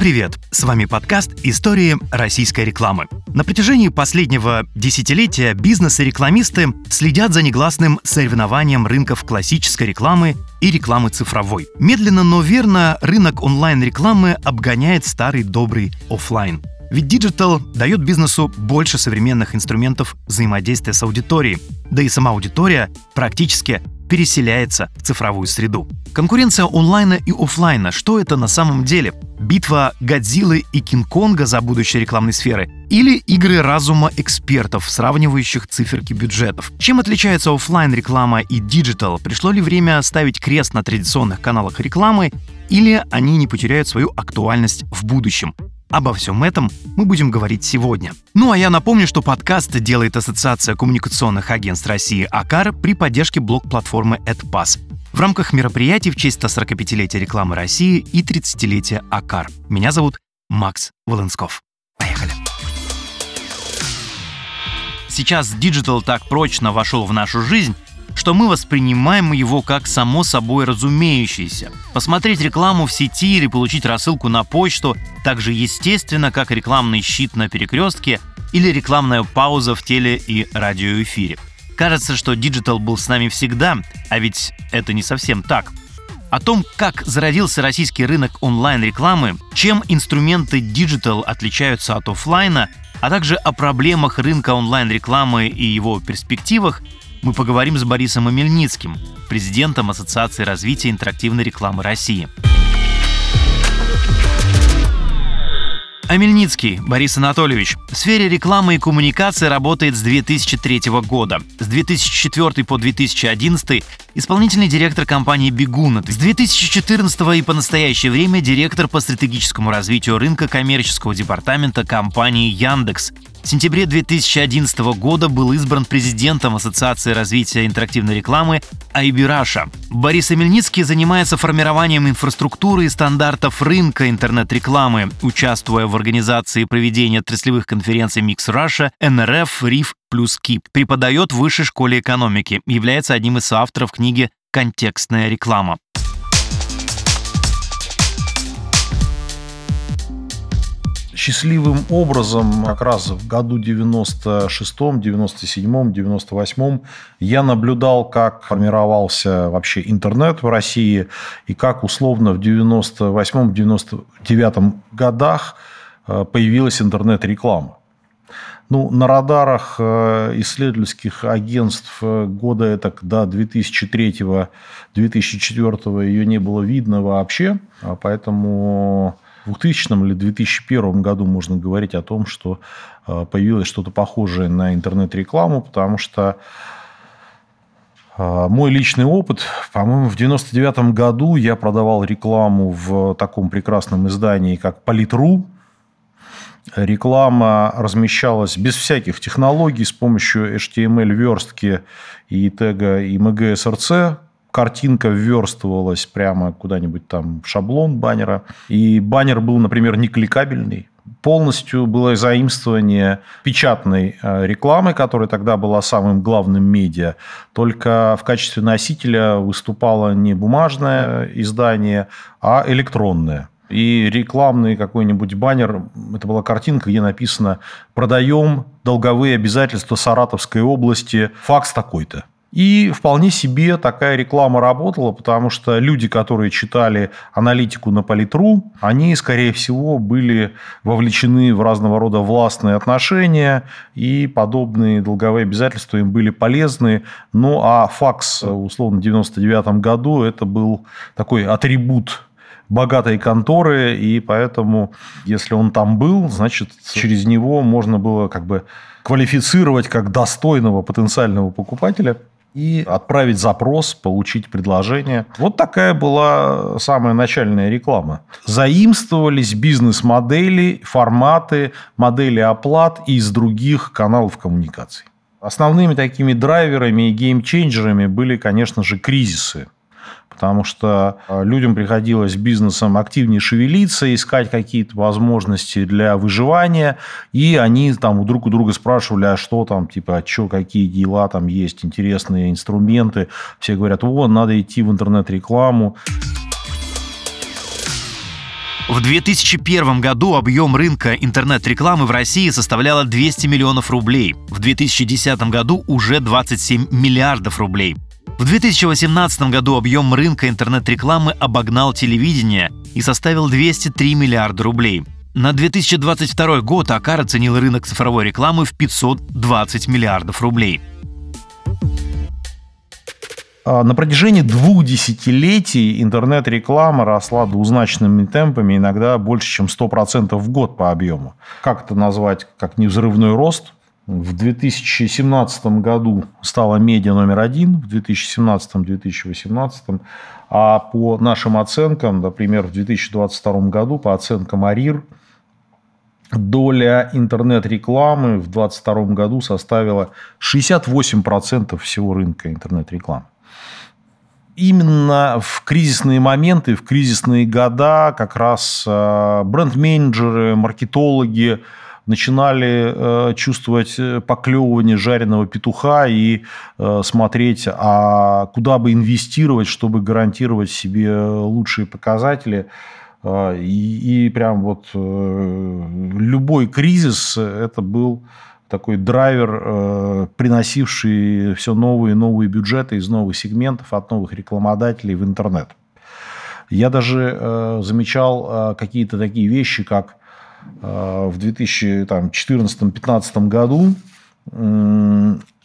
привет! С вами подкаст «Истории российской рекламы». На протяжении последнего десятилетия бизнес и рекламисты следят за негласным соревнованием рынков классической рекламы и рекламы цифровой. Медленно, но верно рынок онлайн-рекламы обгоняет старый добрый офлайн. Ведь диджитал дает бизнесу больше современных инструментов взаимодействия с аудиторией, да и сама аудитория практически переселяется в цифровую среду. Конкуренция онлайна и офлайна. Что это на самом деле? Битва Годзиллы и Кинг-Конга за будущее рекламной сферы? Или игры разума экспертов, сравнивающих циферки бюджетов? Чем отличается офлайн реклама и диджитал? Пришло ли время ставить крест на традиционных каналах рекламы? Или они не потеряют свою актуальность в будущем? Обо всем этом мы будем говорить сегодня. Ну а я напомню, что подкаст делает Ассоциация коммуникационных агентств России АКАР при поддержке блок-платформы AdPass в рамках мероприятий в честь 145-летия рекламы России и 30-летия АКАР. Меня зовут Макс Волынсков. Поехали. Сейчас диджитал так прочно вошел в нашу жизнь, что мы воспринимаем его как само собой разумеющееся. Посмотреть рекламу в сети или получить рассылку на почту так же естественно, как рекламный щит на перекрестке или рекламная пауза в теле- и радиоэфире. Кажется, что диджитал был с нами всегда, а ведь это не совсем так. О том, как зародился российский рынок онлайн-рекламы, чем инструменты диджитал отличаются от офлайна, а также о проблемах рынка онлайн-рекламы и его перспективах, мы поговорим с Борисом Амельницким, президентом Ассоциации развития интерактивной рекламы России. Амельницкий Борис Анатольевич в сфере рекламы и коммуникации работает с 2003 года. С 2004 по 2011 исполнительный директор компании «Бегун». С 2014 и по настоящее время директор по стратегическому развитию рынка коммерческого департамента компании «Яндекс». В сентябре 2011 года был избран президентом Ассоциации развития интерактивной рекламы Айбираша. Борис Амельницкий занимается формированием инфраструктуры и стандартов рынка интернет-рекламы, участвуя в организации проведения отраслевых конференций Mix Russia, НРФ, РИФ плюс КИП. Преподает в Высшей школе экономики, является одним из авторов книги «Контекстная реклама». Счастливым образом как раз в году 96-м, 97-м, 98-м я наблюдал, как формировался вообще интернет в России и как условно в 98-м, 99-м годах э, появилась интернет-реклама. Ну, на радарах э, исследовательских агентств э, года это до 2003-2004 ее не было видно вообще, а поэтому 2000 или 2001 году можно говорить о том, что э, появилось что-то похожее на интернет-рекламу, потому что э, мой личный опыт, по-моему, в 99 году я продавал рекламу в таком прекрасном издании, как Политру. Реклама размещалась без всяких технологий с помощью HTML-верстки и тега и MGSRC, картинка вверстывалась прямо куда-нибудь там в шаблон баннера. И баннер был, например, не кликабельный. Полностью было заимствование печатной э, рекламы, которая тогда была самым главным медиа. Только в качестве носителя выступало не бумажное издание, а электронное. И рекламный какой-нибудь баннер, это была картинка, где написано «Продаем долговые обязательства Саратовской области, факс такой-то». И вполне себе такая реклама работала, потому что люди, которые читали аналитику на Политру, они, скорее всего, были вовлечены в разного рода властные отношения, и подобные долговые обязательства им были полезны. Ну, а факс, условно, в 1999 году это был такой атрибут богатой конторы, и поэтому, если он там был, значит, через него можно было как бы квалифицировать как достойного потенциального покупателя – и отправить запрос, получить предложение. Вот такая была самая начальная реклама. Заимствовались бизнес-модели, форматы, модели оплат из других каналов коммуникаций. Основными такими драйверами и геймченджерами были, конечно же, кризисы потому что а, людям приходилось бизнесом активнее шевелиться, искать какие-то возможности для выживания, и они там друг у друга спрашивали, а что там, типа, а что, какие дела там есть, интересные инструменты. Все говорят, вот, надо идти в интернет-рекламу. В 2001 году объем рынка интернет-рекламы в России составляла 200 миллионов рублей. В 2010 году уже 27 миллиардов рублей. В 2018 году объем рынка интернет-рекламы обогнал телевидение и составил 203 миллиарда рублей. На 2022 год Акар оценил рынок цифровой рекламы в 520 миллиардов рублей. А, на протяжении двух десятилетий интернет-реклама росла двузначными темпами, иногда больше, чем 100% в год по объему. Как это назвать, как невзрывной рост? В 2017 году стала медиа номер один, в 2017-2018. А по нашим оценкам, например, в 2022 году, по оценкам АРИР, доля интернет-рекламы в 2022 году составила 68% всего рынка интернет-рекламы именно в кризисные моменты, в кризисные года как раз э, бренд-менеджеры, маркетологи начинали э, чувствовать поклевывание жареного петуха и э, смотреть, а куда бы инвестировать, чтобы гарантировать себе лучшие показатели. И, и прям вот любой кризис это был такой драйвер, э, приносивший все новые и новые бюджеты из новых сегментов от новых рекламодателей в интернет. Я даже э, замечал э, какие-то такие вещи, как в 2014-2015 году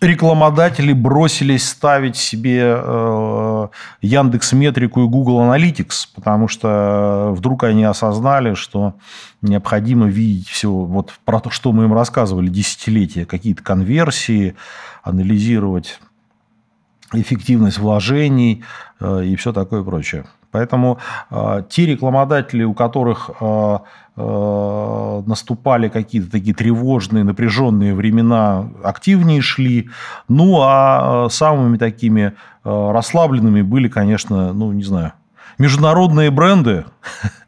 рекламодатели бросились ставить себе э, Яндекс Метрику и Google Analytics, потому что вдруг они осознали, что необходимо видеть все вот про то, что мы им рассказывали десятилетия, какие-то конверсии, анализировать эффективность вложений э, и все такое прочее. Поэтому э, те рекламодатели, у которых э, э, наступали какие-то такие тревожные, напряженные времена, активнее шли. Ну, а самыми такими э, расслабленными были, конечно, ну, не знаю, международные бренды,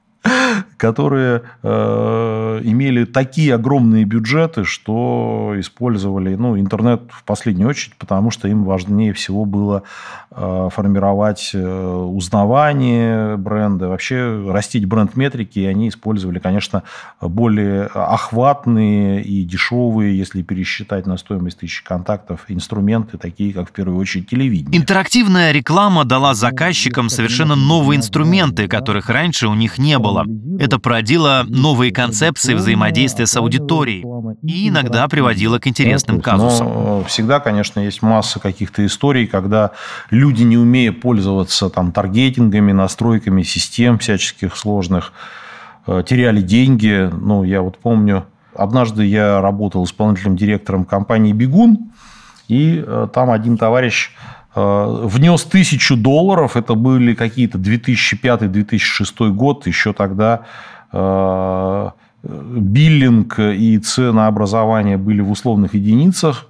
которые э, имели такие огромные бюджеты, что использовали ну, интернет в последнюю очередь, потому что им важнее всего было э, формировать э, узнавание бренда, вообще растить бренд-метрики, и они использовали, конечно, более охватные и дешевые, если пересчитать на стоимость тысячи контактов, инструменты, такие как, в первую очередь, телевидение. Интерактивная реклама дала заказчикам совершенно новые инструменты, которых раньше у них не было. Это породило новые концепции взаимодействия с аудиторией и иногда приводило к интересным казусам. Но всегда, конечно, есть масса каких-то историй, когда люди, не умея пользоваться там, таргетингами, настройками систем всяческих сложных, э, теряли деньги. Ну, я вот помню, однажды я работал исполнительным директором компании «Бегун», и э, там один товарищ э, внес тысячу долларов, это были какие-то 2005-2006 год, еще тогда Э, биллинг и ценообразование были в условных единицах.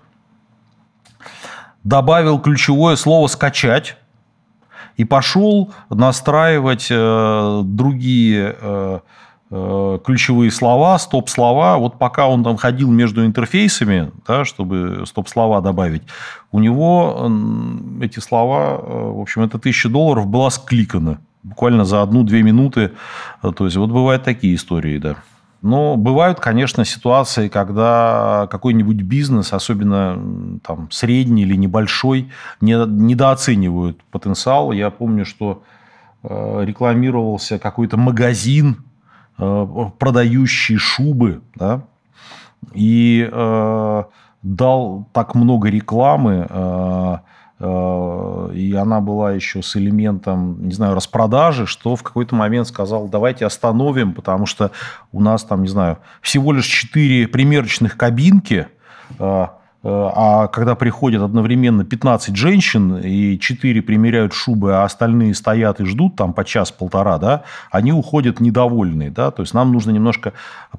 Добавил ключевое слово «скачать» и пошел настраивать э, другие э, ключевые слова, стоп-слова. Вот пока он там ходил между интерфейсами, да, чтобы стоп-слова добавить, у него эти слова, в общем, это тысяча долларов была скликана буквально за одну-две минуты. То есть, вот бывают такие истории, да. Но бывают, конечно, ситуации, когда какой-нибудь бизнес, особенно там, средний или небольшой, недооценивают потенциал. Я помню, что э, рекламировался какой-то магазин, э, продающий шубы, да, и э, дал так много рекламы, Э, и она была еще с элементом, не знаю, распродажи, что в какой-то момент сказал, давайте остановим, потому что у нас там, не знаю, всего лишь 4 примерочных кабинки, э, Э, а когда приходят одновременно 15 женщин, и 4 примеряют шубы, а остальные стоят и ждут там по час-полтора, да, они уходят недовольные. Да? То есть нам нужно немножко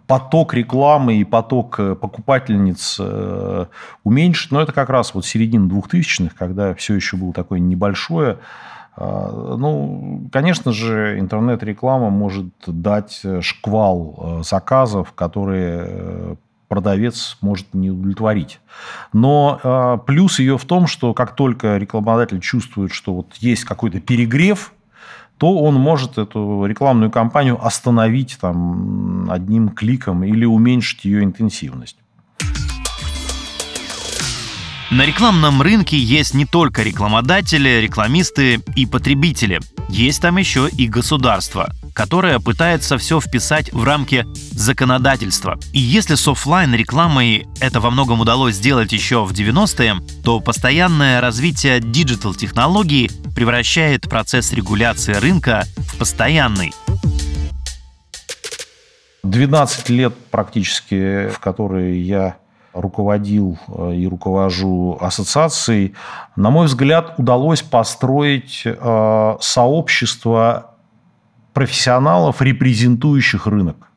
поток рекламы и поток э, покупательниц э, уменьшить. Но это как раз вот середина 2000-х, когда все еще было такое небольшое. Ну, конечно же, интернет-реклама может дать шквал заказов, которые продавец может не удовлетворить. Но э, плюс ее в том, что как только рекламодатель чувствует, что вот есть какой-то перегрев, то он может эту рекламную кампанию остановить там, одним кликом или уменьшить ее интенсивность. На рекламном рынке есть не только рекламодатели, рекламисты и потребители. Есть там еще и государство, которое пытается все вписать в рамки законодательства. И если с офлайн рекламой это во многом удалось сделать еще в 90-е, то постоянное развитие диджитал-технологий превращает процесс регуляции рынка в постоянный. 12 лет практически, в которые я руководил э, и руковожу ассоциацией, на мой взгляд, удалось построить э, сообщество профессионалов, репрезентующих рынок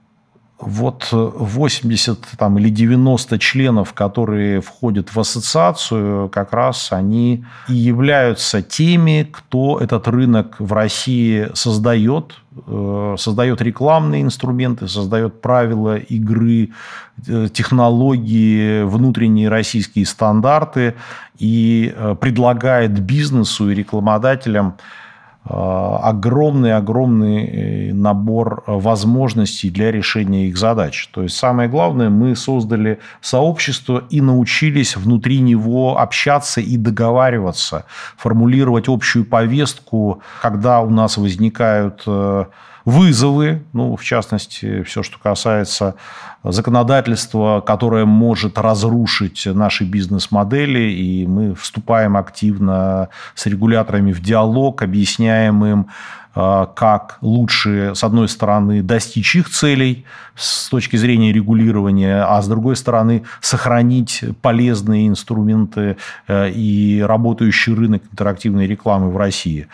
вот 80 э, там, или 90 членов, которые входят в ассоциацию, как раз они и являются теми, кто этот рынок в России создает, э, создает рекламные инструменты, создает правила игры, э, технологии, внутренние российские стандарты и предлагает бизнесу и рекламодателям огромный-огромный э, набор возможностей для решения их задач. То есть самое главное, мы создали сообщество и научились внутри него общаться и договариваться, формулировать общую повестку, когда у нас возникают э, вызовы, ну, в частности, все, что касается законодательства, которое может разрушить наши бизнес-модели, и мы вступаем активно с регуляторами в диалог, объясняем им, э, как лучше, с одной стороны, достичь их целей с точки зрения регулирования, а с другой стороны, сохранить полезные инструменты э, и работающий рынок интерактивной рекламы в России.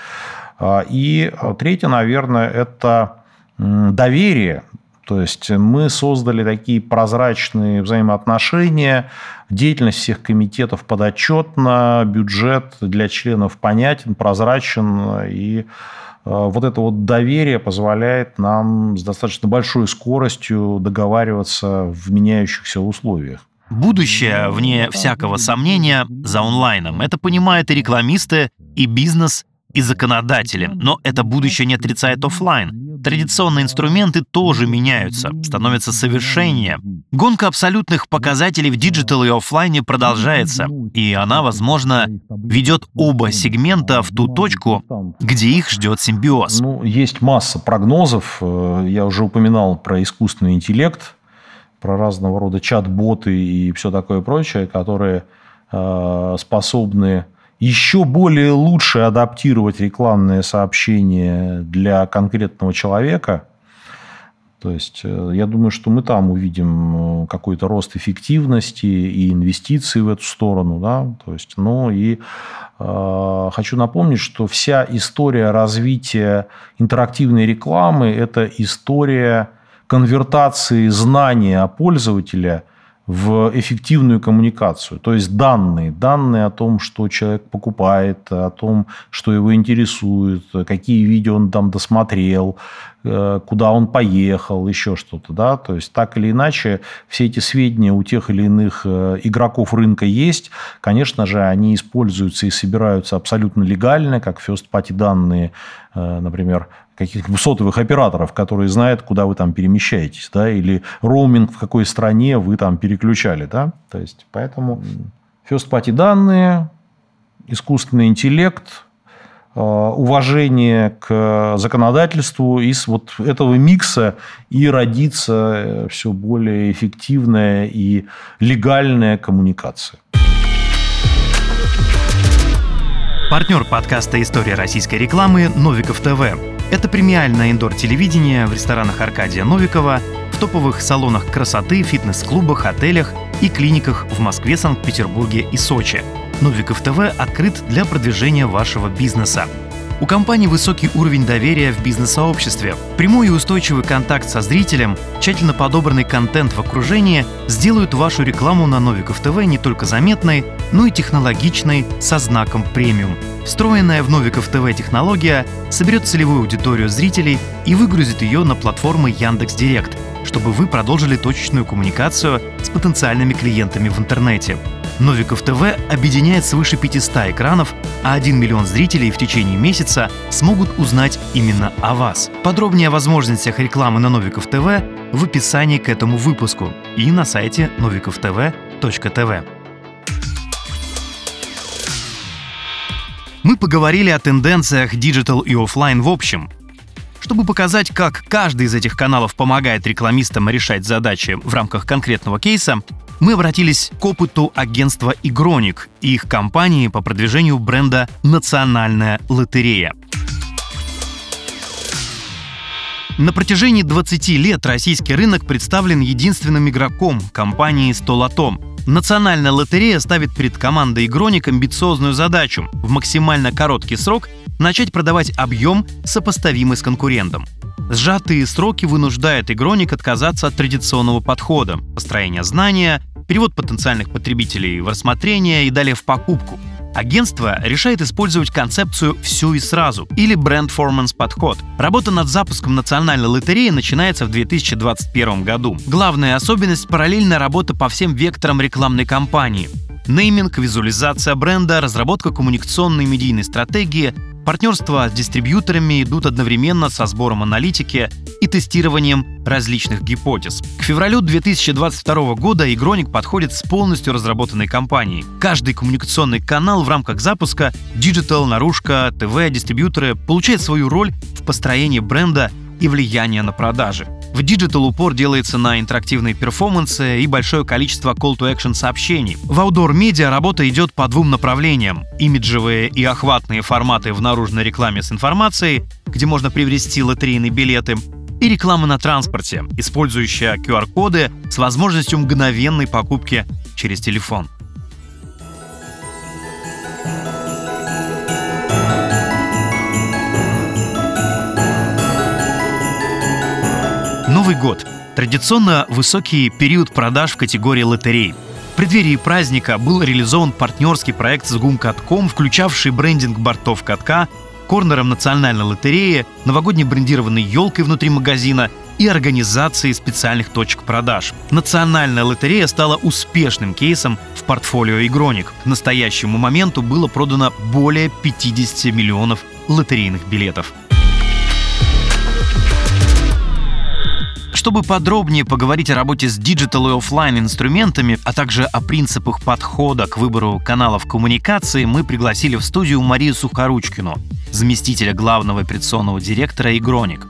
А, и а, третье, наверное, это доверие. То есть мы создали такие прозрачные взаимоотношения, деятельность всех комитетов подотчетна, бюджет для членов понятен, прозрачен, и а, вот это вот доверие позволяет нам с достаточно большой скоростью договариваться в меняющихся условиях. Будущее, вне всякого сомнения, за онлайном. Это понимают и рекламисты, и бизнес, и законодатели, но это будущее не отрицает офлайн. Традиционные инструменты тоже меняются, становятся совершеннее. Гонка абсолютных показателей в диджитал и офлайне продолжается, и она, возможно, ведет оба сегмента в ту точку, где их ждет симбиоз. Ну, есть масса прогнозов. Э, я уже упоминал про искусственный интеллект, про разного рода чат-боты и все такое прочее, которые э, способны еще более лучше адаптировать рекламные сообщения для конкретного человека. То есть, э, я думаю, что мы там увидим э, какой-то рост эффективности и инвестиций в эту сторону. Да? То есть, ну и э, хочу напомнить, что вся история развития интерактивной рекламы – это история конвертации знания пользователя – в эффективную коммуникацию. То есть данные, данные о том, что человек покупает, о том, что его интересует, какие видео он там досмотрел, э, куда он поехал, еще что-то. Да? То есть так или иначе все эти сведения у тех или иных э, игроков рынка есть. Конечно же, они используются и собираются абсолютно легально, как first-party данные, э, например, каких-нибудь сотовых операторов, которые знают, куда вы там перемещаетесь, да, или роуминг в какой стране вы там переключали, да, то есть, поэтому first party данные, искусственный интеллект, э, уважение к законодательству, из вот этого микса и родится все более эффективная и легальная коммуникация. Партнер подкаста «История российской рекламы» Новиков ТВ. Это премиальное индор-телевидение в ресторанах Аркадия Новикова, в топовых салонах красоты, фитнес-клубах, отелях и клиниках в Москве, Санкт-Петербурге и Сочи. Новиков ТВ открыт для продвижения вашего бизнеса. У компании высокий уровень доверия в бизнес-сообществе. Прямой и устойчивый контакт со зрителем, тщательно подобранный контент в окружении сделают вашу рекламу на Новиков ТВ не только заметной, но и технологичной со знаком премиум. Встроенная в Новиков ТВ технология соберет целевую аудиторию зрителей и выгрузит ее на платформы Яндекс Директ, чтобы вы продолжили точечную коммуникацию с потенциальными клиентами в интернете. Новиков ТВ объединяет свыше 500 экранов, а 1 миллион зрителей в течение месяца смогут узнать именно о вас. Подробнее о возможностях рекламы на Новиков ТВ в описании к этому выпуску и на сайте novikovtv.tv. Мы поговорили о тенденциях диджитал и офлайн в общем. Чтобы показать, как каждый из этих каналов помогает рекламистам решать задачи в рамках конкретного кейса, мы обратились к опыту агентства «Игроник» и их кампании по продвижению бренда «Национальная лотерея». На протяжении 20 лет российский рынок представлен единственным игроком – компанией «Столото». Национальная лотерея ставит перед командой «Игроник» амбициозную задачу – в максимально короткий срок начать продавать объем, сопоставимый с конкурентом. Сжатые сроки вынуждают «Игроник» отказаться от традиционного подхода – построения знания, перевод потенциальных потребителей в рассмотрение и далее в покупку – Агентство решает использовать концепцию «все и сразу» или бренд-форманс подход. Работа над запуском национальной лотереи начинается в 2021 году. Главная особенность – параллельная работа по всем векторам рекламной кампании. Нейминг, визуализация бренда, разработка коммуникационной медийной стратегии, Партнерства с дистрибьюторами идут одновременно со сбором аналитики и тестированием различных гипотез. К февралю 2022 года Игроник подходит с полностью разработанной кампанией. Каждый коммуникационный канал в рамках запуска Digital, Наружка, ТВ, дистрибьюторы получает свою роль в построении бренда и влияния на продажи. В Digital упор делается на интерактивные перформансы и большое количество call-to-action сообщений. В Outdoor Media работа идет по двум направлениям. Имиджевые и охватные форматы в наружной рекламе с информацией, где можно приобрести лотерейные билеты, и реклама на транспорте, использующая QR-коды с возможностью мгновенной покупки через телефон. Новый год. Традиционно высокий период продаж в категории лотерей. В преддверии праздника был реализован партнерский проект с гум.катком, включавший брендинг бортов катка, корнером национальной лотереи, новогодней брендированной елкой внутри магазина и организацией специальных точек продаж. Национальная лотерея стала успешным кейсом в портфолио «Игроник». К настоящему моменту было продано более 50 миллионов лотерейных билетов. Чтобы подробнее поговорить о работе с диджитал и офлайн инструментами, а также о принципах подхода к выбору каналов коммуникации, мы пригласили в студию Марию Сухоручкину, заместителя главного операционного директора «Игроник».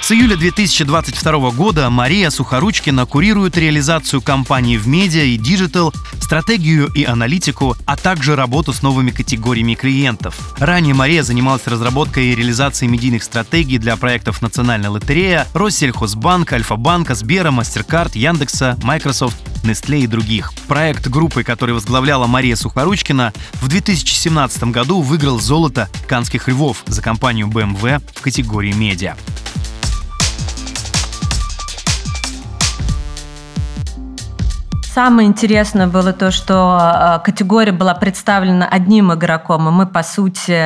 С июля 2022 года Мария Сухоручкина курирует реализацию кампаний в медиа и диджитал, стратегию и аналитику, а также работу с новыми категориями клиентов. Ранее Мария занималась разработкой и реализацией медийных стратегий для проектов Национальная лотерея, Россельхозбанк, Альфа-банка, Сбера, Mastercard, Яндекса, Microsoft, Nestle и других. Проект группы, который возглавляла Мария Сухоручкина, в 2017 году выиграл золото Канских львов за компанию BMW в категории медиа. Самое интересное было то, что а, категория была представлена одним игроком, и мы, по сути,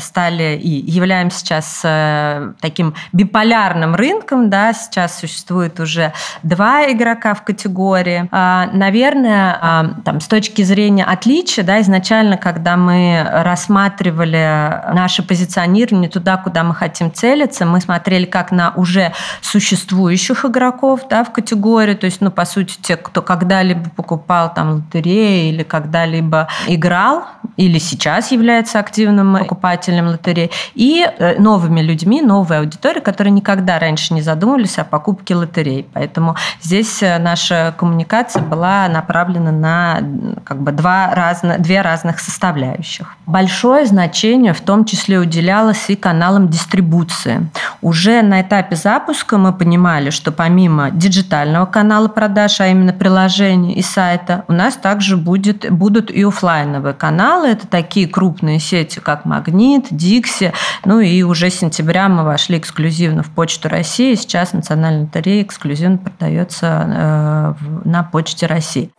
стали и являемся сейчас э, таким биполярным рынком. Да? Сейчас существует уже два игрока в категории. А, наверное, а, там, с точки зрения отличия, да, изначально, когда мы рассматривали наше позиционирование туда, куда мы хотим целиться, мы смотрели как на уже существующих игроков да, в категории, то есть, ну, по сути, те, кто когда когда-либо покупал там лотереи или когда-либо играл, или сейчас является активным покупателем лотереи, и э, новыми людьми, новой аудиторией, которые никогда раньше не задумывались о покупке лотерей. Поэтому здесь э, наша коммуникация была направлена на как бы два разно, две разных составляющих. Большое значение в том числе уделялось и каналам дистрибуции. Уже на этапе запуска мы понимали, что помимо диджитального канала продаж, а именно приложения, приложения и сайта, у нас также будет, будут и офлайновые каналы. Это такие крупные сети, как Магнит, Дикси. Ну и уже с сентября мы вошли эксклюзивно в Почту России. Сейчас Национальная лотерея эксклюзивно продается э, на Почте России.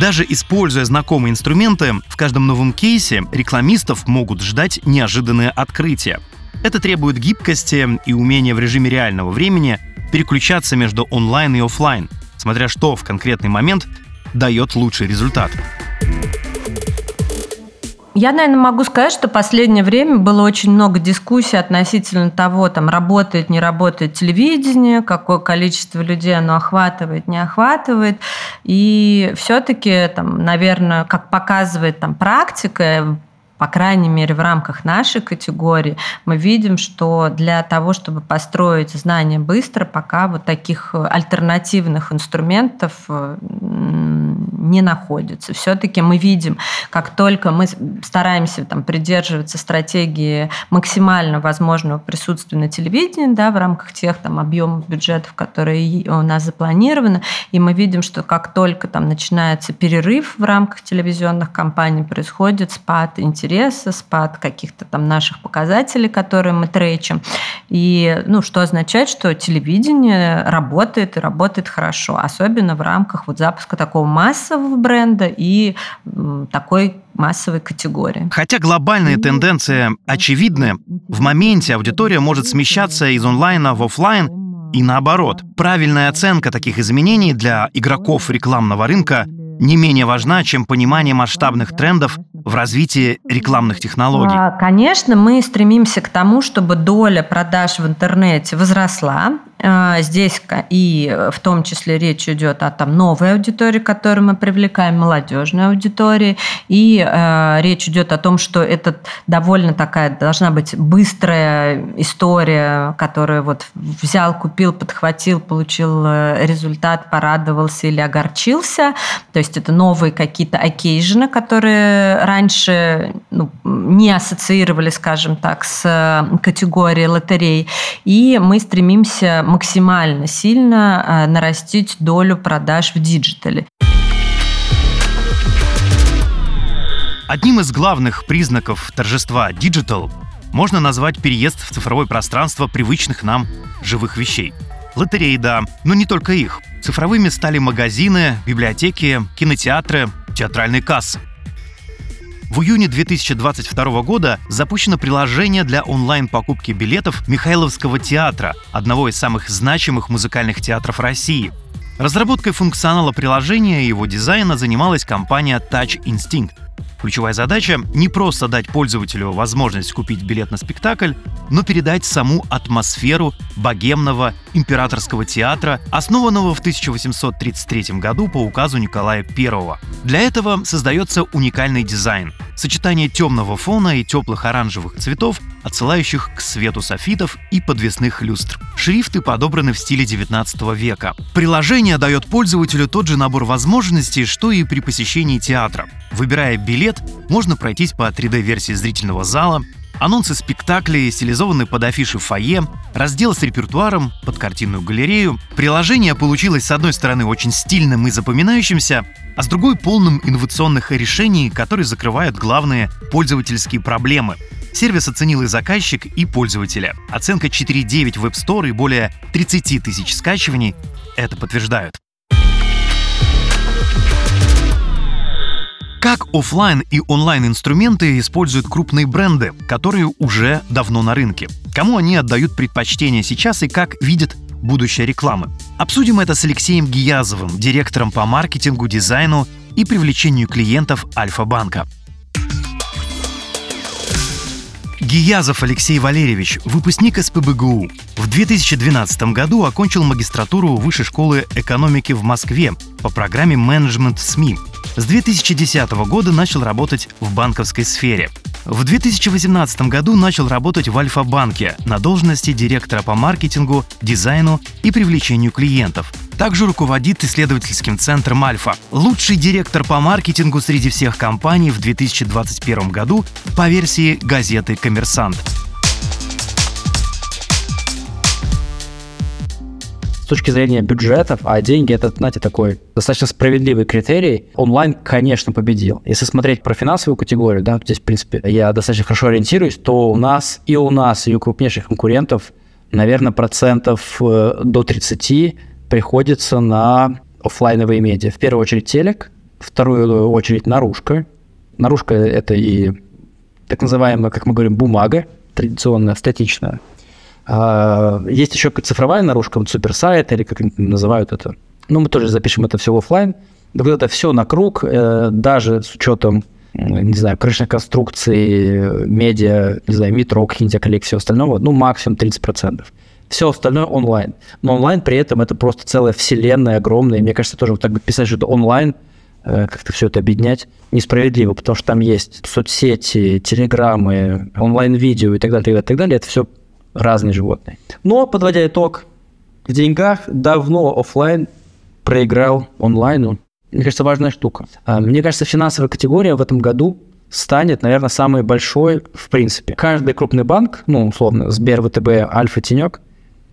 Даже используя знакомые инструменты, в каждом новом кейсе рекламистов могут ждать неожиданные открытия. Это требует гибкости и умения в режиме реального времени переключаться между онлайн и офлайн, смотря что в конкретный момент дает лучший результат. Я, наверное, могу сказать, что последнее время было очень много дискуссий относительно того, там, работает, не работает телевидение, какое количество людей оно охватывает, не охватывает. И все-таки, там, наверное, как показывает там, практика, по крайней мере, в рамках нашей категории, мы видим, что для того, чтобы построить знания быстро, пока вот таких альтернативных инструментов не находится. Все-таки мы видим, как только мы стараемся там, придерживаться стратегии максимально возможного присутствия на телевидении да, в рамках тех там, объемов бюджетов, которые у нас запланированы, и мы видим, что как только там начинается перерыв в рамках телевизионных кампаний, происходит спад интереса, спад каких-то там наших показателей, которые мы тречим. И ну, что означает, что телевидение работает и работает хорошо, особенно в рамках вот запуска такого массового бренда и такой массовой категории. Хотя глобальная тенденция очевидная, в моменте аудитория может смещаться из онлайна в офлайн и наоборот. Правильная оценка таких изменений для игроков рекламного рынка не менее важна, чем понимание масштабных трендов в развитии рекламных технологий? А, конечно, мы стремимся к тому, чтобы доля продаж в интернете возросла. А, здесь и в том числе речь идет о там, новой аудитории, которую мы привлекаем, молодежной аудитории. И э, речь идет о том, что это довольно такая должна быть быстрая история, которая вот взял, купил, подхватил, получил э, результат, порадовался или огорчился. То есть это новые какие-то occasion ы, которые раньше ну, не ассоциировали, скажем так, с э, категорией лотерей. И мы стремимся максимально сильно э, нарастить долю продаж в диджитале. Одним из главных признаков торжества Digital можно назвать переезд в цифровое пространство привычных нам живых вещей. Лотереи, да, но не только их. Цифровыми стали магазины, библиотеки, кинотеатры, театральные кассы. В июне 2022 года запущено приложение для онлайн-покупки билетов Михайловского театра, одного из самых значимых музыкальных театров России. Разработкой функционала приложения и его дизайна занималась компания Touch Instinct. Ключевая задача — не просто дать пользователю возможность купить билет на спектакль, но передать саму атмосферу богемного императорского театра, основанного в 1833 году по указу Николая I. Для этого создается уникальный дизайн — сочетание темного фона и теплых оранжевых цветов, отсылающих к свету софитов и подвесных люстр. Шрифты подобраны в стиле 19 века. Приложение дает пользователю тот же набор возможностей, что и при посещении театра. Выбирая билет, можно пройтись по 3D-версии зрительного зала, Анонсы спектаклей, стилизованные под афиши фойе, раздел с репертуаром, под картинную галерею. Приложение получилось, с одной стороны, очень стильным и запоминающимся, а с другой — полным инновационных решений, которые закрывают главные пользовательские проблемы. Сервис оценил и заказчик, и пользователя. Оценка 4.9 в App Store и более 30 тысяч скачиваний это подтверждают. Как офлайн и онлайн инструменты используют крупные бренды, которые уже давно на рынке? Кому они отдают предпочтение сейчас и как видят будущее рекламы? Обсудим это с Алексеем Гиязовым, директором по маркетингу, дизайну и привлечению клиентов Альфа-банка. Гиязов Алексей Валерьевич, выпускник СПБГУ. В 2012 году окончил магистратуру Высшей школы экономики в Москве по программе менеджмент СМИ. С 2010 года начал работать в банковской сфере. В 2018 году начал работать в Альфа-банке на должности директора по маркетингу, дизайну и привлечению клиентов. Также руководит исследовательским центром Альфа. Лучший директор по маркетингу среди всех компаний в 2021 году по версии газеты «Коммерсант». С точки зрения бюджетов, а деньги это, знаете, такой достаточно справедливый критерий, онлайн, конечно, победил. Если смотреть про финансовую категорию, да, здесь, в принципе, я достаточно хорошо ориентируюсь, то у нас и у нас, и у крупнейших конкурентов, наверное, процентов э, до 30 приходится на офлайновые медиа. В первую очередь телек, вторую очередь наружка. Наружка – это и так называемая, как мы говорим, бумага, традиционная, статичная. А, есть еще цифровая наружка, вот суперсайт или как называют это. Ну, мы тоже запишем это все в офлайн. Вот это все на круг, э, даже с учетом не знаю, крышных конструкций, медиа, не знаю, метро, какие-нибудь коллекции, всего остального, ну, максимум 30%. Все остальное онлайн. Но онлайн при этом это просто целая вселенная огромная. Мне кажется, тоже вот так писать, что это онлайн, э, как-то все это объединять, несправедливо, потому что там есть соцсети, телеграммы, онлайн-видео и так далее, и так далее. Это все разные животные. Но, подводя итог, в деньгах давно офлайн проиграл онлайну. Мне кажется, важная штука. А, мне кажется, финансовая категория в этом году станет, наверное, самой большой в принципе. Каждый крупный банк, ну, условно, Сбер, ВТБ, Альфа, Тенек,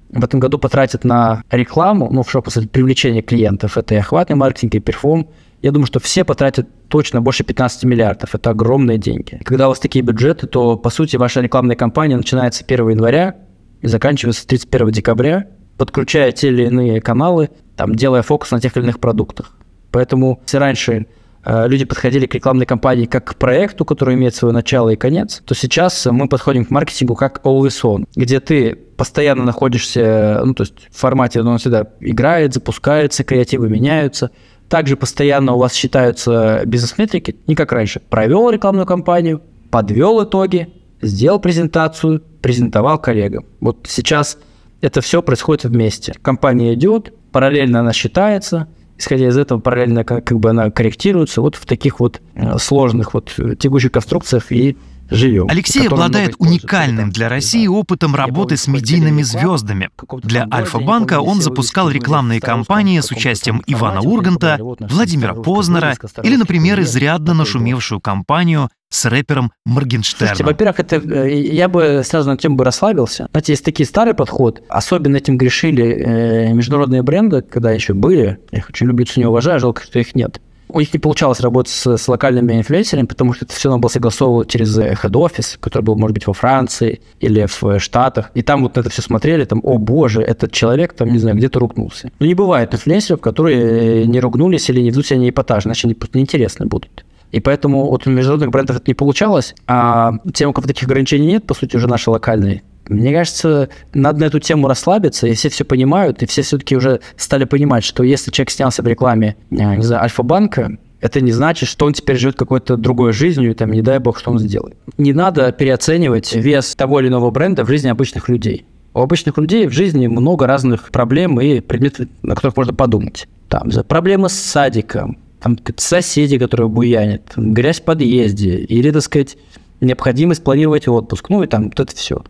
в этом году потратит на рекламу, ну, в шопу, привлечение клиентов, это и охватный маркетинг, и перформ. Я думаю, что все потратят точно больше 15 миллиардов. Это огромные деньги. Когда у вас такие бюджеты, то, по сути, ваша рекламная кампания начинается 1 января и заканчивается 31 декабря, подключая те или иные каналы, там, делая фокус на тех или иных продуктах. Поэтому, если раньше Э, люди подходили к рекламной кампании как к проекту, который имеет свое начало и конец, то сейчас мы подходим к маркетингу как always on, где ты постоянно находишься, ну, то есть в формате, он всегда играет, запускается, креативы меняются, также постоянно у вас считаются бизнес-метрики, не как раньше. Провел рекламную кампанию, подвел итоги, сделал презентацию, презентовал коллегам. Вот сейчас это все происходит вместе. Компания идет, параллельно она считается – исходя из этого, параллельно как, как бы она корректируется вот в таких вот э, сложных вот э, тягучих конструкциях и живем. Алексей обладает уникальным для России опытом работы с медийными звездами. Для Альфа-банка он запускал рекламные кампании с участием Ивана Урганта, Владимира Познера или, например, изрядно нашумевшую кампанию с рэпером Моргенштерном. Слушайте, во-первых, это, э, я бы сразу на тему бы расслабился. Знаете, есть такие старый подход. Особенно этим грешили э, международные бренды, когда еще были. Я их очень люблю, не уважаю, жалко, что их нет у них не получалось работать с, с локальными инфлюенсерами, потому что это все надо было согласовывать через head office, который был, может быть, во Франции или в Штатах. И там вот это все смотрели, там, о боже, этот человек там, не знаю, где-то ругнулся. Но не бывает инфлюенсеров, которые не ругнулись или не ведут себя неэпатажно, иначе они просто неинтересны будут. И поэтому вот у международных брендов это не получалось, а тем, у кого таких ограничений нет, по сути, уже наши локальные, мне кажется, надо на эту тему расслабиться, и все все понимают, и все все-таки уже стали понимать, что если человек снялся в рекламе, э, не знаю, Альфа-банка, это не значит, что он теперь живет какой-то другой жизнью, и там, не дай бог, что он сделает. Не надо переоценивать вес того или иного бренда в жизни обычных людей. У обычных людей в жизни много разных проблем и предметов, на которых можно подумать. Там проблемы с садиком, там соседи, которые буянят, грязь в подъезде, или, так сказать, необходимость планировать отпуск, ну и там вот это все.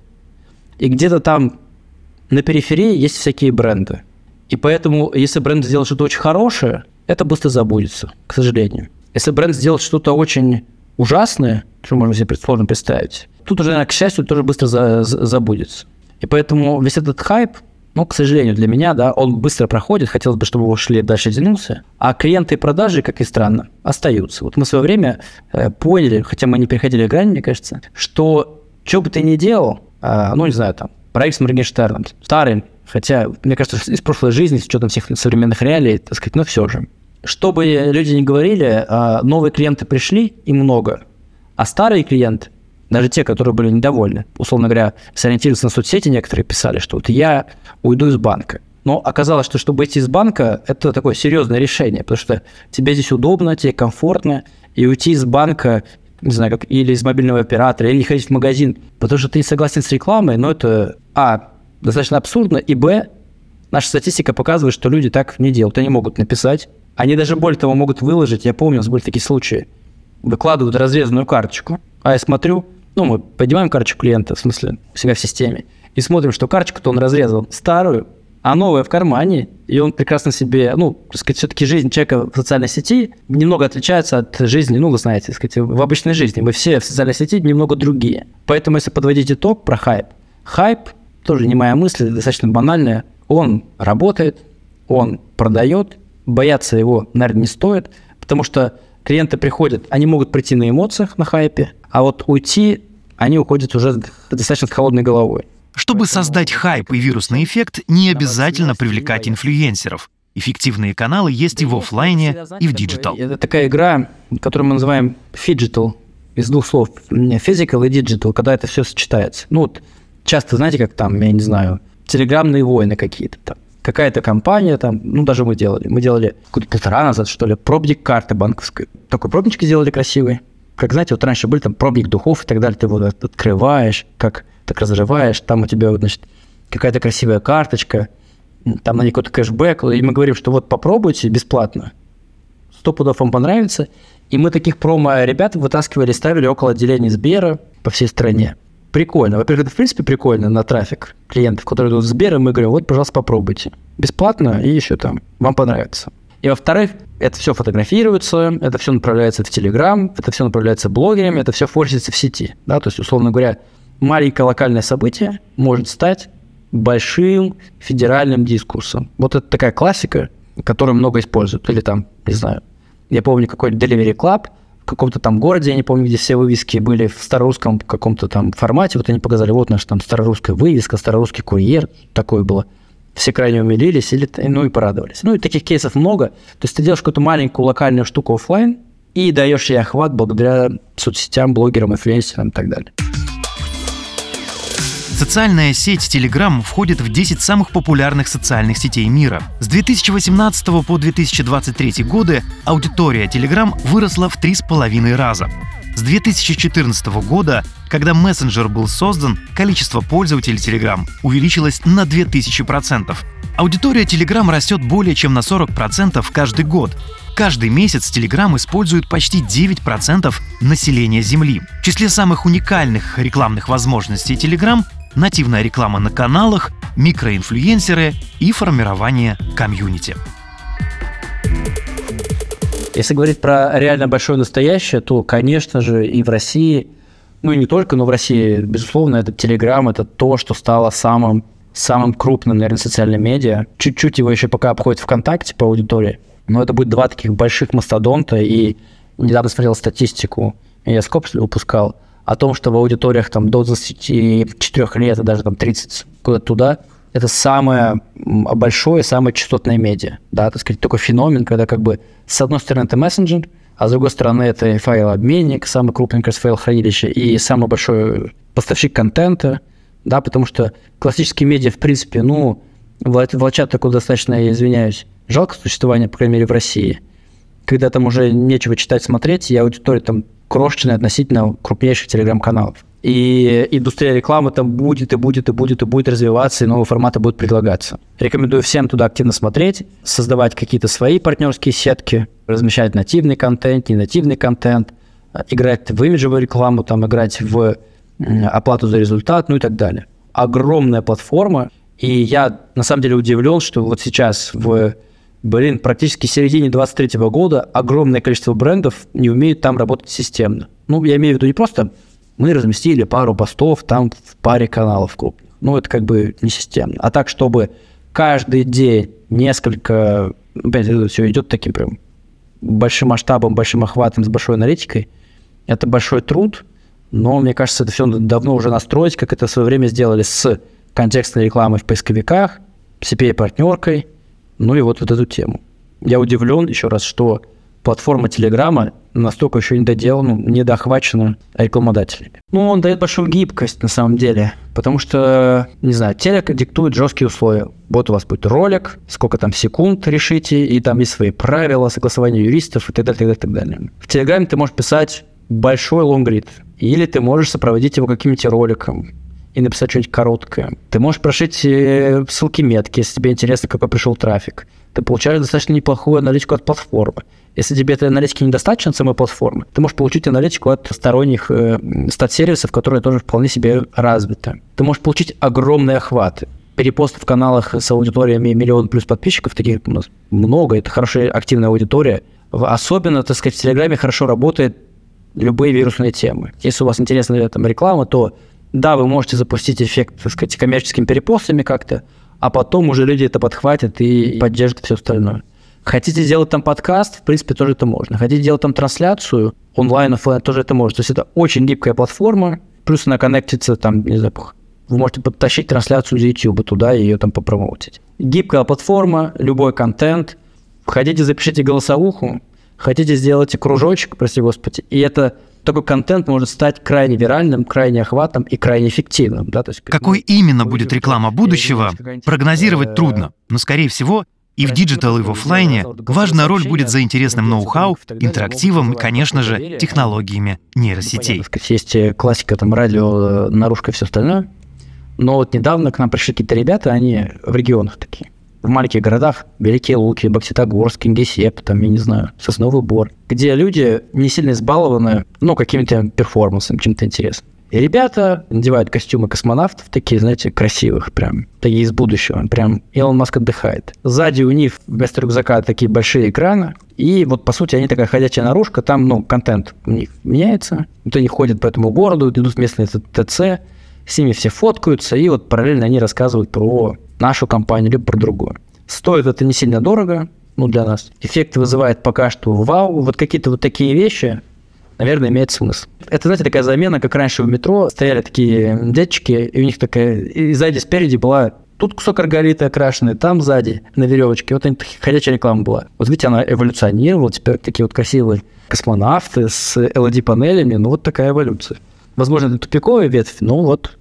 И где-то там на периферии есть всякие бренды. И поэтому, если бренд сделал что-то очень хорошее, это быстро забудется, к сожалению. Если бренд сделал что-то очень ужасное, что можно себе сложно представить, тут уже, к счастью, тоже быстро за, за, забудется. И поэтому весь этот хайп, ну, к сожалению, для меня, да, он быстро проходит, хотелось бы, чтобы его шли дальше тянулся, а клиенты и продажи, как и странно, остаются. Вот мы в свое время э, поняли, хотя мы не переходили грань, мне кажется, что что бы ты ни делал, ну, не знаю, там, проект с Моргенштерном, старый, хотя, мне кажется, из прошлой жизни, с учетом всех современных реалий, так сказать, но все же. Чтобы люди не говорили, а, новые клиенты пришли, и много, а старые клиенты, даже те, которые были недовольны, условно говоря, сориентировались на соцсети, некоторые писали, что вот я уйду из банка. Но оказалось, что чтобы идти из банка, это такое серьезное решение, потому что тебе здесь удобно, тебе комфортно, и уйти из банка не знаю, как, или из мобильного оператора, или не ходить в магазин, потому что ты не согласен с рекламой, но это, а, достаточно абсурдно, и, б, наша статистика показывает, что люди так не делают, они могут написать, они даже более того могут выложить, я помню, у нас были такие случаи, выкладывают разрезанную карточку, а я смотрю, ну, мы поднимаем карточку клиента, в смысле, у себя в системе, и смотрим, что карточку-то он разрезал старую, а новое в кармане, и он прекрасно себе, ну, так сказать, все-таки жизнь человека в социальной сети немного отличается от жизни, ну, вы знаете, так сказать, в обычной жизни. Мы все в социальной сети немного другие. Поэтому, если подводить итог про хайп, хайп, тоже не моя мысль, достаточно банальная, он работает, он продает, бояться его, наверное, не стоит, потому что клиенты приходят, они могут прийти на эмоциях, на хайпе, а вот уйти они уходят уже достаточно с холодной головой. Чтобы создать хайп и вирусный эффект, не обязательно привлекать инфлюенсеров. Эффективные каналы есть и в офлайне, и в digital. Это такая игра, которую мы называем phygital, из двух слов, physical и digital, когда это все сочетается. Ну вот, часто, знаете, как там, я не знаю, телеграмные войны какие-то там. Какая-то компания там, ну, даже мы делали. Мы делали полтора назад, что ли, пробник карты банковской. Такой пробничек сделали красивый. Как, знаете, вот раньше были там пробник духов и так далее. Ты его открываешь, как так разрываешь. Там у тебя, вот, значит, какая-то красивая карточка. Там на ней какой-то кэшбэк. И мы говорим, что вот попробуйте бесплатно. Сто пудов вам понравится. И мы таких промо-ребят вытаскивали, ставили около отделений Сбера по всей стране прикольно. Во-первых, это в принципе прикольно на трафик клиентов, которые идут в Сбер, и мы говорим, вот, пожалуйста, попробуйте. Бесплатно и еще там, вам понравится. И во-вторых, это все фотографируется, это все направляется в Телеграм, это все направляется блогерами, это все форсится в сети. Да? То есть, условно говоря, маленькое локальное событие может стать большим федеральным дискурсом. Вот это такая классика, которую много используют. Или там, не знаю, я помню какой-то Delivery Club – в каком-то там городе, я не помню, где все вывески были в старорусском каком-то там формате. Вот они показали, вот наша там старорусская вывеска, старорусский курьер, такое было. Все крайне умилились, или, ну и порадовались. Ну и таких кейсов много. То есть ты делаешь какую-то маленькую локальную штуку офлайн и даешь ей охват благодаря соцсетям, блогерам, инфлюенсерам и так далее. Социальная сеть Telegram входит в 10 самых популярных социальных сетей мира. С 2018 по 2023 годы аудитория Telegram выросла в 3,5 раза. С 2014 года, когда мессенджер был создан, количество пользователей Telegram увеличилось на 2000%. Аудитория Telegram растет более чем на 40% каждый год. Каждый месяц Telegram использует почти 9% населения Земли. В числе самых уникальных рекламных возможностей Telegram нативная реклама на каналах, микроинфлюенсеры и формирование комьюнити. Если говорить про реально большое настоящее, то, конечно же, и в России, ну и не только, но в России, безусловно, это Телеграм, это то, что стало самым, самым крупным, наверное, социальным медиа. Чуть-чуть его еще пока обходит ВКонтакте по аудитории, но это будет два таких больших мастодонта, и недавно смотрел статистику, я скоп выпускал, о том, что в аудиториях там, до 24 лет, и даже там 30 куда-то туда, это самое большое, самое частотное медиа. Да, так сказать, такой феномен, когда как бы с одной стороны это мессенджер, а с другой стороны это файлообменник, самый крупный как раз файл-хранилище и самый большой поставщик контента, да, потому что классические медиа, в принципе, ну, влачат такое достаточно, я извиняюсь, жалко существование, по крайней мере, в России, когда там уже нечего читать, смотреть, и аудитория там крошечная относительно крупнейших телеграм-каналов. И индустрия рекламы там будет и будет и будет и будет развиваться, и новые форматы будут предлагаться. Рекомендую всем туда активно смотреть, создавать какие-то свои партнерские сетки, размещать нативный контент, не нативный контент, играть в имиджевую рекламу, там, играть в оплату за результат, ну и так далее. Огромная платформа, и я на самом деле удивлен, что вот сейчас в блин, практически в середине 23 года огромное количество брендов не умеют там работать системно. Ну, я имею в виду не просто мы разместили пару постов там в паре каналов крупных. Ну, это как бы не системно. А так, чтобы каждый день несколько, опять это все идет таким прям большим масштабом, большим охватом, с большой аналитикой, это большой труд, но мне кажется, это все давно уже настроить, как это в свое время сделали с контекстной рекламой в поисковиках, CPA-партнеркой, ну и вот, вот эту тему. Я удивлен еще раз, что платформа Телеграма настолько еще не доделана, не дохвачена рекламодателями. Ну, он дает большую гибкость на самом деле, потому что, не знаю, телек диктует жесткие условия. Вот у вас будет ролик, сколько там секунд решите, и там есть свои правила, согласования юристов и так далее, так далее, так далее. В Телеграме ты можешь писать большой лонгрид, или ты можешь сопроводить его каким-нибудь роликом, и написать что-нибудь короткое. Ты можешь прошить э, ссылки метки, если тебе интересно, какой пришел трафик. Ты получаешь достаточно неплохую аналитику от платформы. Если тебе этой аналитики недостаточно от самой платформы, ты можешь получить аналитику от сторонних э, стат-сервисов, которые тоже вполне себе развиты. Ты можешь получить огромные охваты. Перепосты в каналах с аудиториями миллион плюс подписчиков, таких у нас много, это хорошая активная аудитория. Особенно, так сказать, в Телеграме хорошо работает любые вирусные темы. Если у вас интересна там реклама, то да, вы можете запустить эффект, так сказать, коммерческими перепостами как-то, а потом уже люди это подхватят и поддержат все остальное. Хотите сделать там подкаст, в принципе, тоже это можно. Хотите делать там трансляцию онлайн, офлайн, тоже это можно. То есть это очень гибкая платформа, плюс она коннектится там, не знаю, вы можете подтащить трансляцию из YouTube туда и ее там попромоутить. Гибкая платформа, любой контент. Хотите, запишите голосовуху, хотите, сделайте кружочек, прости господи, и это такой контент может стать крайне виральным, крайне охватным и крайне эффективным. Да? То есть, Какой ну, именно будет реклама будущего, прогнозировать э, трудно, но, скорее всего, и в digital, и в офлайне важная роль будет за интересным ноу-хау, интерактивом и, конечно же, технологиями нейросетей. Есть э, классика, там, радио, э, наружка и все остальное. Но вот недавно к нам пришли какие-то ребята, они в регионах такие в маленьких городах, Великие Луки, Бокситогорск, Кингисепп, там, я не знаю, Сосновый Бор, где люди не сильно избалованы, ну, какими-то перформансами, чем-то интересным. И ребята надевают костюмы космонавтов, такие, знаете, красивых, прям, такие из будущего, прям Илон Маск отдыхает. Сзади у них вместо рюкзака такие большие экраны, и вот, по сути, они такая ходячая наружка, там, ну, контент у них меняется, вот они ходят по этому городу, идут в местные ТЦ, с ними все фоткаются, и вот параллельно они рассказывают про нашу компанию, либо про другую. Стоит это не сильно дорого, ну, для нас. Эффект вызывает пока что вау. Вот какие-то вот такие вещи, наверное, имеет смысл. Это, знаете, такая замена, как раньше в метро стояли такие дядчики, и у них такая, и сзади, спереди была Тут кусок арголита окрашенный, там сзади на веревочке. Вот ходячая реклама была. Вот видите, она эволюционировала. Теперь такие вот красивые космонавты с LED-панелями. Ну, вот такая эволюция. Возможно, это тупиковая ветвь, но вот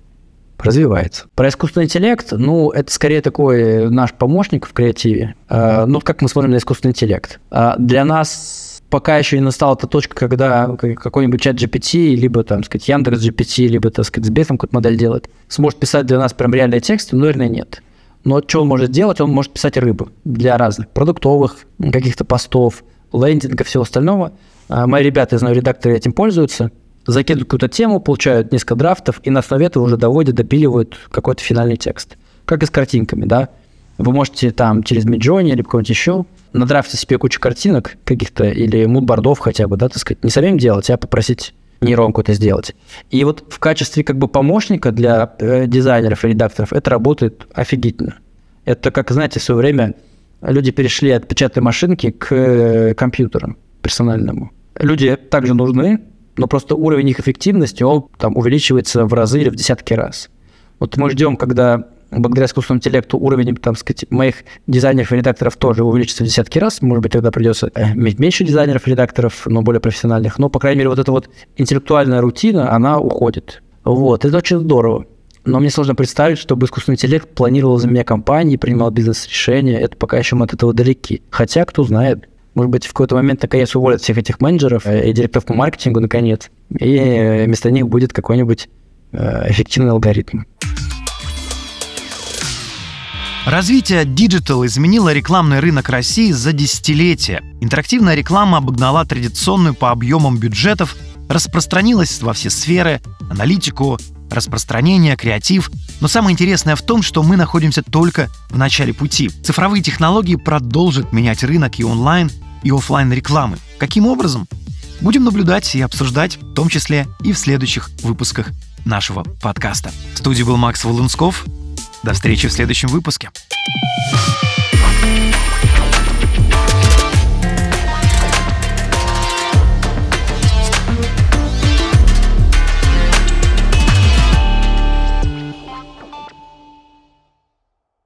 развивается. Про искусственный интеллект, ну, это скорее такой наш помощник в креативе. А, ну, как мы смотрим на искусственный интеллект. А, для нас пока еще не настала та точка, когда какой-нибудь чат GPT, либо, там, сказать, Яндекс GPT, либо, так сказать, с бетом какую-то модель делает, сможет писать для нас прям реальные тексты, наверное, нет. Но что он может делать? Он может писать рыбу для разных продуктовых, каких-то постов, лендинга, всего остального. А, мои ребята, я знаю, редакторы этим пользуются – закидывают какую-то тему, получают несколько драфтов, и на основе этого уже доводят, допиливают какой-то финальный текст. Как и с картинками, да. Вы можете там через Midjourney или какой-нибудь еще надрафтить себе кучу картинок каких-то или мудбордов хотя бы, да, так сказать, не самим делать, а попросить нейронку это сделать. И вот в качестве как бы помощника для э, дизайнеров и редакторов это работает офигительно. Это как, знаете, в свое время люди перешли от печатной машинки к э, компьютеру персональному. Люди также нужны, но просто уровень их эффективности, он там увеличивается в разы или в десятки раз. Вот мы ждем, когда благодаря искусственному интеллекту уровень, там сказать, моих дизайнеров и редакторов тоже увеличится в десятки раз. Может быть, тогда придется э, иметь меньше дизайнеров и редакторов, но более профессиональных. Но, по крайней мере, вот эта вот интеллектуальная рутина, она уходит. Вот, это очень здорово. Но мне сложно представить, чтобы искусственный интеллект планировал за меня кампании, принимал бизнес-решения. Это пока еще мы от этого далеки. Хотя, кто знает. Может быть, в какой-то момент наконец уволят всех этих менеджеров э, и директоров по маркетингу наконец, и э, вместо них будет какой-нибудь э, эффективный алгоритм. Развитие digital изменило рекламный рынок России за десятилетия. Интерактивная реклама обогнала традиционную по объемам бюджетов, распространилась во все сферы, аналитику, распространение, креатив. Но самое интересное в том, что мы находимся только в начале пути. Цифровые технологии продолжат менять рынок и онлайн, и офлайн рекламы. Каким образом? Будем наблюдать и обсуждать, в том числе и в следующих выпусках нашего подкаста. В студии был Макс Волынсков. До встречи в следующем выпуске. thank you